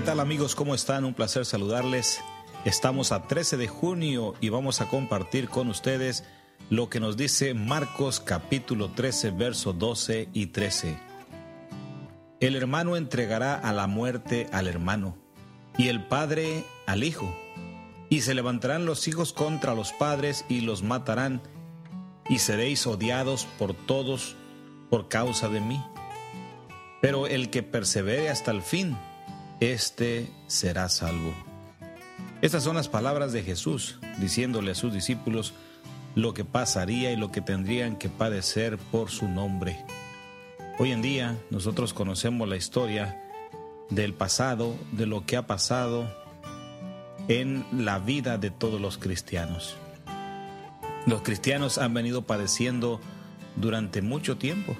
tal amigos? ¿Cómo están? Un placer saludarles. Estamos a 13 de junio y vamos a compartir con ustedes lo que nos dice Marcos capítulo 13, verso 12 y 13. El hermano entregará a la muerte al hermano y el padre al hijo. Y se levantarán los hijos contra los padres y los matarán, y seréis odiados por todos por causa de mí. Pero el que persevere hasta el fin, éste será salvo. Estas son las palabras de Jesús, diciéndole a sus discípulos lo que pasaría y lo que tendrían que padecer por su nombre. Hoy en día nosotros conocemos la historia del pasado, de lo que ha pasado en la vida de todos los cristianos. Los cristianos han venido padeciendo durante mucho tiempo.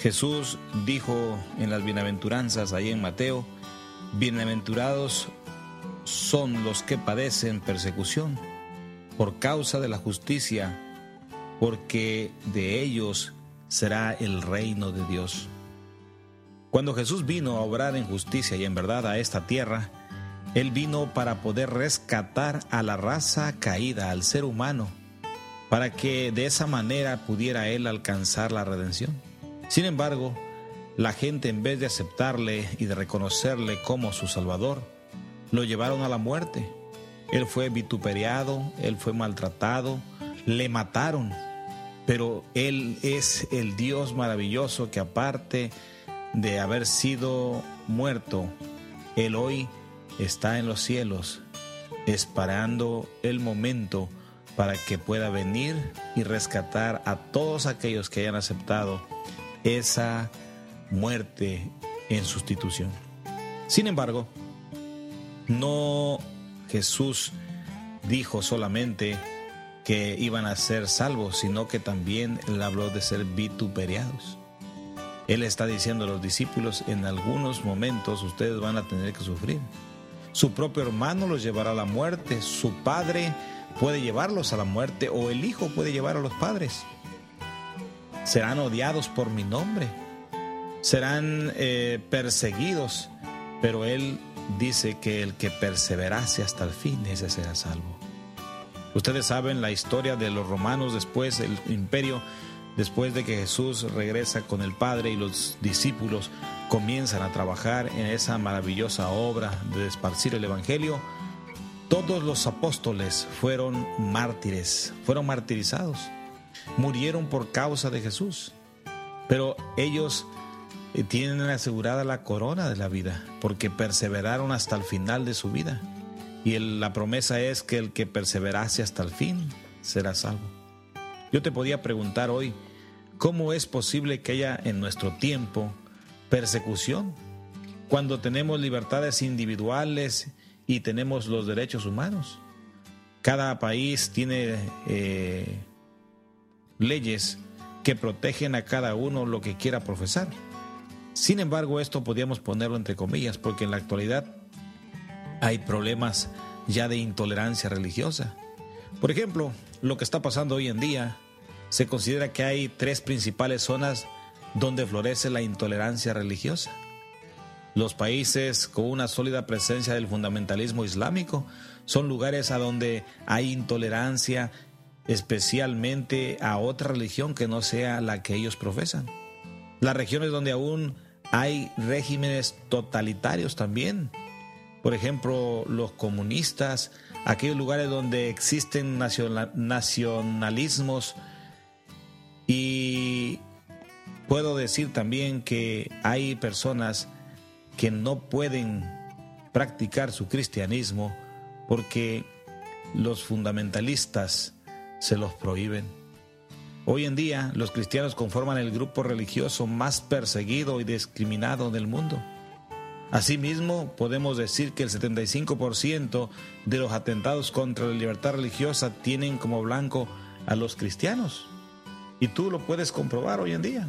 Jesús dijo en las bienaventuranzas ahí en Mateo, bienaventurados son los que padecen persecución por causa de la justicia, porque de ellos será el reino de Dios. Cuando Jesús vino a obrar en justicia y en verdad a esta tierra, Él vino para poder rescatar a la raza caída, al ser humano, para que de esa manera pudiera Él alcanzar la redención. Sin embargo, la gente en vez de aceptarle y de reconocerle como su Salvador, lo llevaron a la muerte. Él fue vituperiado, él fue maltratado, le mataron. Pero Él es el Dios maravilloso que aparte de haber sido muerto, Él hoy está en los cielos, esperando el momento para que pueda venir y rescatar a todos aquellos que hayan aceptado esa muerte en sustitución. Sin embargo, no Jesús dijo solamente que iban a ser salvos, sino que también él habló de ser vituperiados. Él está diciendo a los discípulos, en algunos momentos ustedes van a tener que sufrir. Su propio hermano los llevará a la muerte, su padre puede llevarlos a la muerte o el hijo puede llevar a los padres. Serán odiados por mi nombre, serán eh, perseguidos, pero Él dice que el que perseverase hasta el fin, ese será salvo. Ustedes saben la historia de los romanos después del imperio, después de que Jesús regresa con el Padre y los discípulos comienzan a trabajar en esa maravillosa obra de esparcir el Evangelio todos los apóstoles fueron mártires, fueron martirizados, murieron por causa de Jesús, pero ellos tienen asegurada la corona de la vida, porque perseveraron hasta el final de su vida. Y la promesa es que el que perseverase hasta el fin será salvo. Yo te podía preguntar hoy, ¿cómo es posible que haya en nuestro tiempo persecución cuando tenemos libertades individuales y tenemos los derechos humanos. Cada país tiene eh, leyes que protegen a cada uno lo que quiera profesar. Sin embargo, esto podríamos ponerlo entre comillas, porque en la actualidad hay problemas ya de intolerancia religiosa. Por ejemplo, lo que está pasando hoy en día, se considera que hay tres principales zonas donde florece la intolerancia religiosa los países con una sólida presencia del fundamentalismo islámico son lugares a donde hay intolerancia especialmente a otra religión que no sea la que ellos profesan. Las regiones donde aún hay regímenes totalitarios también. Por ejemplo, los comunistas, aquellos lugares donde existen nacionalismos y puedo decir también que hay personas que no pueden practicar su cristianismo porque los fundamentalistas se los prohíben. Hoy en día los cristianos conforman el grupo religioso más perseguido y discriminado del mundo. Asimismo, podemos decir que el 75% de los atentados contra la libertad religiosa tienen como blanco a los cristianos. Y tú lo puedes comprobar hoy en día.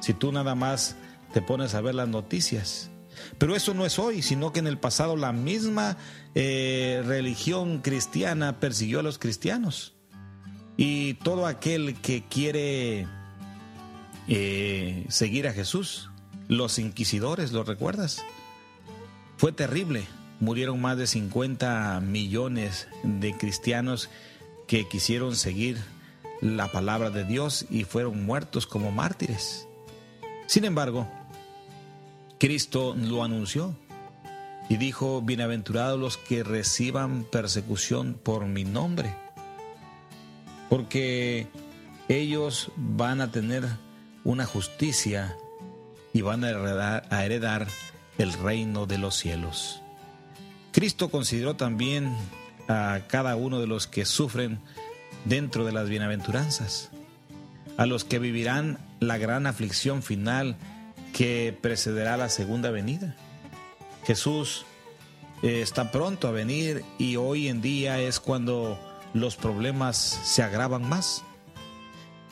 Si tú nada más te pones a ver las noticias pero eso no es hoy, sino que en el pasado la misma eh, religión cristiana persiguió a los cristianos. Y todo aquel que quiere eh, seguir a Jesús, los inquisidores, ¿lo recuerdas? Fue terrible. Murieron más de 50 millones de cristianos que quisieron seguir la palabra de Dios y fueron muertos como mártires. Sin embargo, Cristo lo anunció y dijo, bienaventurados los que reciban persecución por mi nombre, porque ellos van a tener una justicia y van a heredar, el reino de los cielos. Cristo consideró también a cada uno de los que sufren dentro de las bienaventuranzas, a los que vivirán la gran aflicción final que precederá la segunda venida. Jesús eh, está pronto a venir y hoy en día es cuando los problemas se agravan más.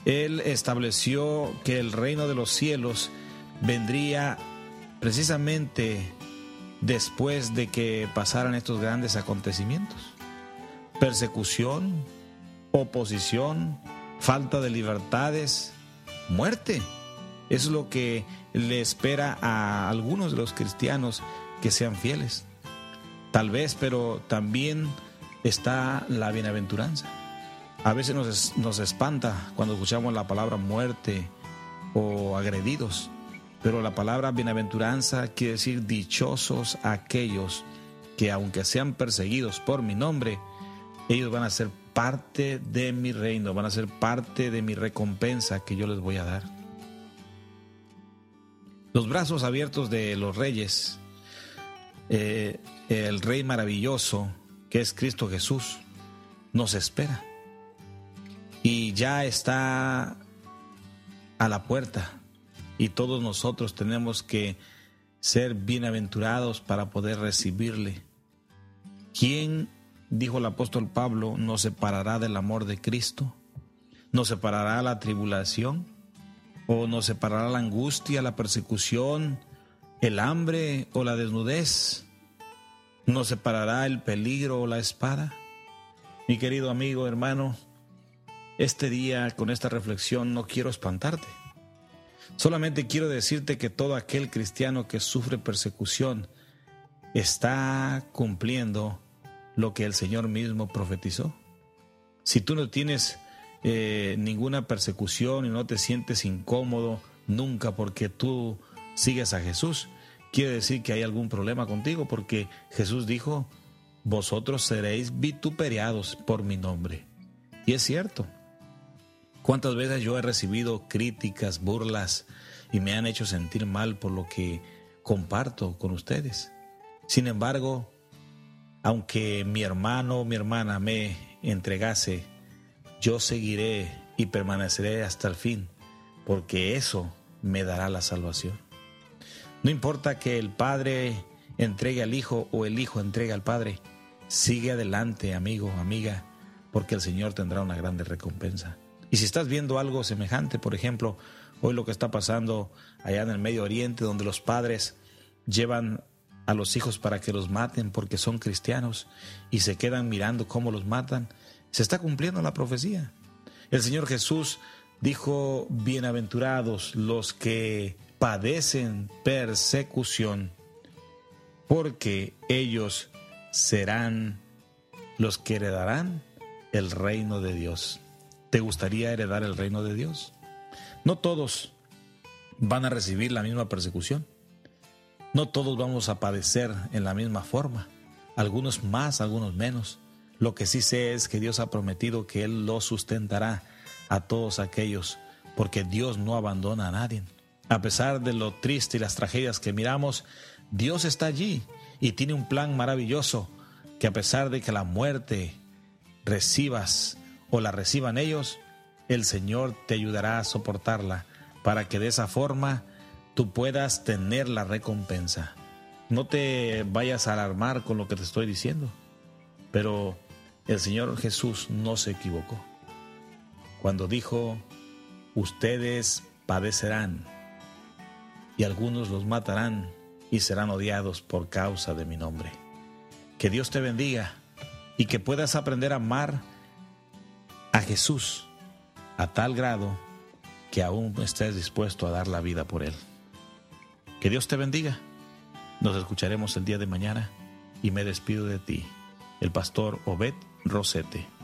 Él estableció que el reino de los cielos vendría precisamente después de que pasaran estos grandes acontecimientos. Persecución, oposición, falta de libertades, muerte. Es lo que le espera a algunos de los cristianos que sean fieles. Tal vez, pero también está la bienaventuranza. A veces nos, nos espanta cuando escuchamos la palabra muerte o agredidos, pero la palabra bienaventuranza quiere decir dichosos aquellos que aunque sean perseguidos por mi nombre, ellos van a ser parte de mi reino, van a ser parte de mi recompensa que yo les voy a dar. Los brazos abiertos de los reyes, eh, el Rey maravilloso, que es Cristo Jesús, nos espera. Y ya está a la puerta. Y todos nosotros tenemos que ser bienaventurados para poder recibirle. ¿Quién dijo el apóstol Pablo, nos separará del amor de Cristo, nos separará la tribulación, o nos separará la angustia, la persecución, el hambre o la desnudez, nos separará el peligro o la espada. Mi querido amigo, hermano, este día con esta reflexión no quiero espantarte. Solamente quiero decirte que todo aquel cristiano que sufre persecución está cumpliendo lo que el Señor mismo profetizó. Si tú no tienes eh, ninguna persecución y no te sientes incómodo nunca porque tú sigues a Jesús, quiere decir que hay algún problema contigo porque Jesús dijo, vosotros seréis vituperiados por mi nombre. Y es cierto. ¿Cuántas veces yo he recibido críticas, burlas y me han hecho sentir mal por lo que comparto con ustedes? Sin embargo, aunque mi hermano o mi hermana me entregase, yo seguiré y permaneceré hasta el fin, porque eso me dará la salvación. No importa que el Padre entregue al Hijo o el Hijo entregue al Padre, sigue adelante, amigo, amiga, porque el Señor tendrá una grande recompensa. Y si estás viendo algo semejante, por ejemplo, hoy lo que está pasando allá en el Medio Oriente, donde los padres llevan a los hijos para que los maten porque son cristianos y se quedan mirando cómo los matan, se está cumpliendo la profecía. El Señor Jesús dijo, bienaventurados los que padecen persecución, porque ellos serán los que heredarán el reino de Dios. ¿Te gustaría heredar el reino de Dios? No todos van a recibir la misma persecución. No todos vamos a padecer en la misma forma, algunos más, algunos menos. Lo que sí sé es que Dios ha prometido que Él lo sustentará a todos aquellos, porque Dios no abandona a nadie. A pesar de lo triste y las tragedias que miramos, Dios está allí y tiene un plan maravilloso que a pesar de que la muerte recibas o la reciban ellos, el Señor te ayudará a soportarla para que de esa forma tú puedas tener la recompensa. No te vayas a alarmar con lo que te estoy diciendo, pero el Señor Jesús no se equivocó. Cuando dijo, ustedes padecerán y algunos los matarán y serán odiados por causa de mi nombre. Que Dios te bendiga y que puedas aprender a amar a Jesús a tal grado que aún estés dispuesto a dar la vida por Él. Que Dios te bendiga Nos escucharemos el día de mañana y me despido de ti, el pastor Obed Rosete.